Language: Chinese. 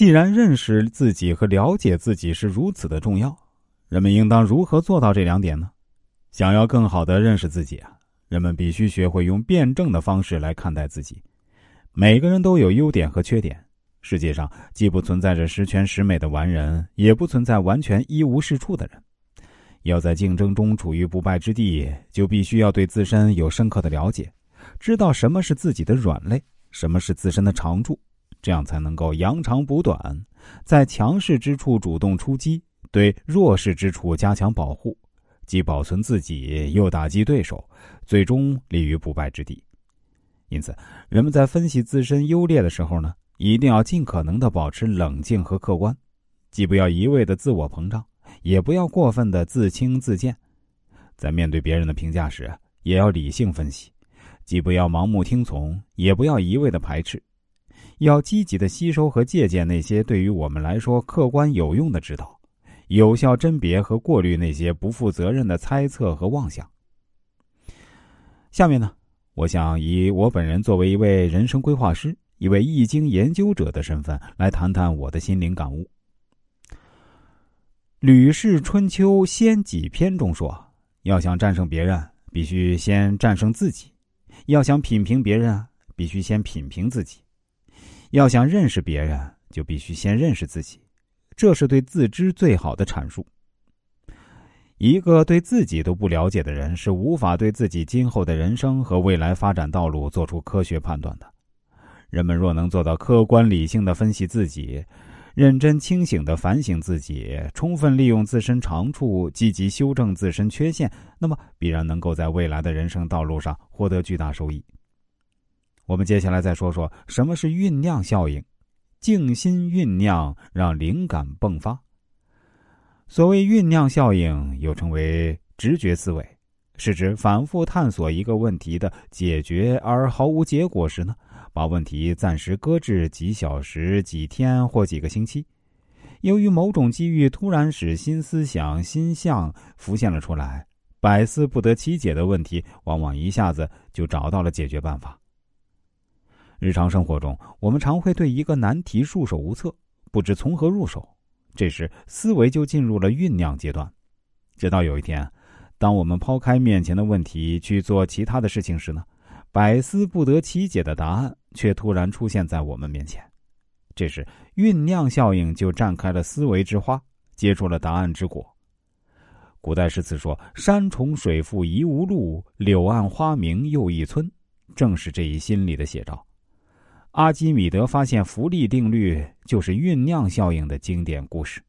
既然认识自己和了解自己是如此的重要，人们应当如何做到这两点呢？想要更好的认识自己啊，人们必须学会用辩证的方式来看待自己。每个人都有优点和缺点，世界上既不存在着十全十美的完人，也不存在完全一无是处的人。要在竞争中处于不败之地，就必须要对自身有深刻的了解，知道什么是自己的软肋，什么是自身的长处。这样才能够扬长补短，在强势之处主动出击，对弱势之处加强保护，既保存自己，又打击对手，最终立于不败之地。因此，人们在分析自身优劣的时候呢，一定要尽可能的保持冷静和客观，既不要一味的自我膨胀，也不要过分的自轻自贱。在面对别人的评价时，也要理性分析，既不要盲目听从，也不要一味的排斥。要积极的吸收和借鉴那些对于我们来说客观有用的指导，有效甄别和过滤那些不负责任的猜测和妄想。下面呢，我想以我本人作为一位人生规划师、一位易经研究者的身份来谈谈我的心灵感悟。《吕氏春秋·先己篇》中说：“要想战胜别人，必须先战胜自己；要想品评别人，必须先品评自己。”要想认识别人，就必须先认识自己，这是对自知最好的阐述。一个对自己都不了解的人，是无法对自己今后的人生和未来发展道路做出科学判断的。人们若能做到客观理性的分析自己，认真清醒的反省自己，充分利用自身长处，积极修正自身缺陷，那么必然能够在未来的人生道路上获得巨大收益。我们接下来再说说什么是酝酿效应，静心酝酿，让灵感迸发。所谓酝酿效应，又称为直觉思维，是指反复探索一个问题的解决而毫无结果时呢，把问题暂时搁置几小时、几天或几个星期，由于某种机遇突然使新思想、新象浮现了出来，百思不得其解的问题，往往一下子就找到了解决办法。日常生活中，我们常会对一个难题束手无策，不知从何入手。这时，思维就进入了酝酿阶段。直到有一天，当我们抛开面前的问题去做其他的事情时呢，百思不得其解的答案却突然出现在我们面前。这时，酝酿效应就绽开了思维之花，结出了答案之果。古代诗词说：“山重水复疑无路，柳暗花明又一村。”正是这一心理的写照。阿基米德发现浮力定律，就是酝酿效应的经典故事。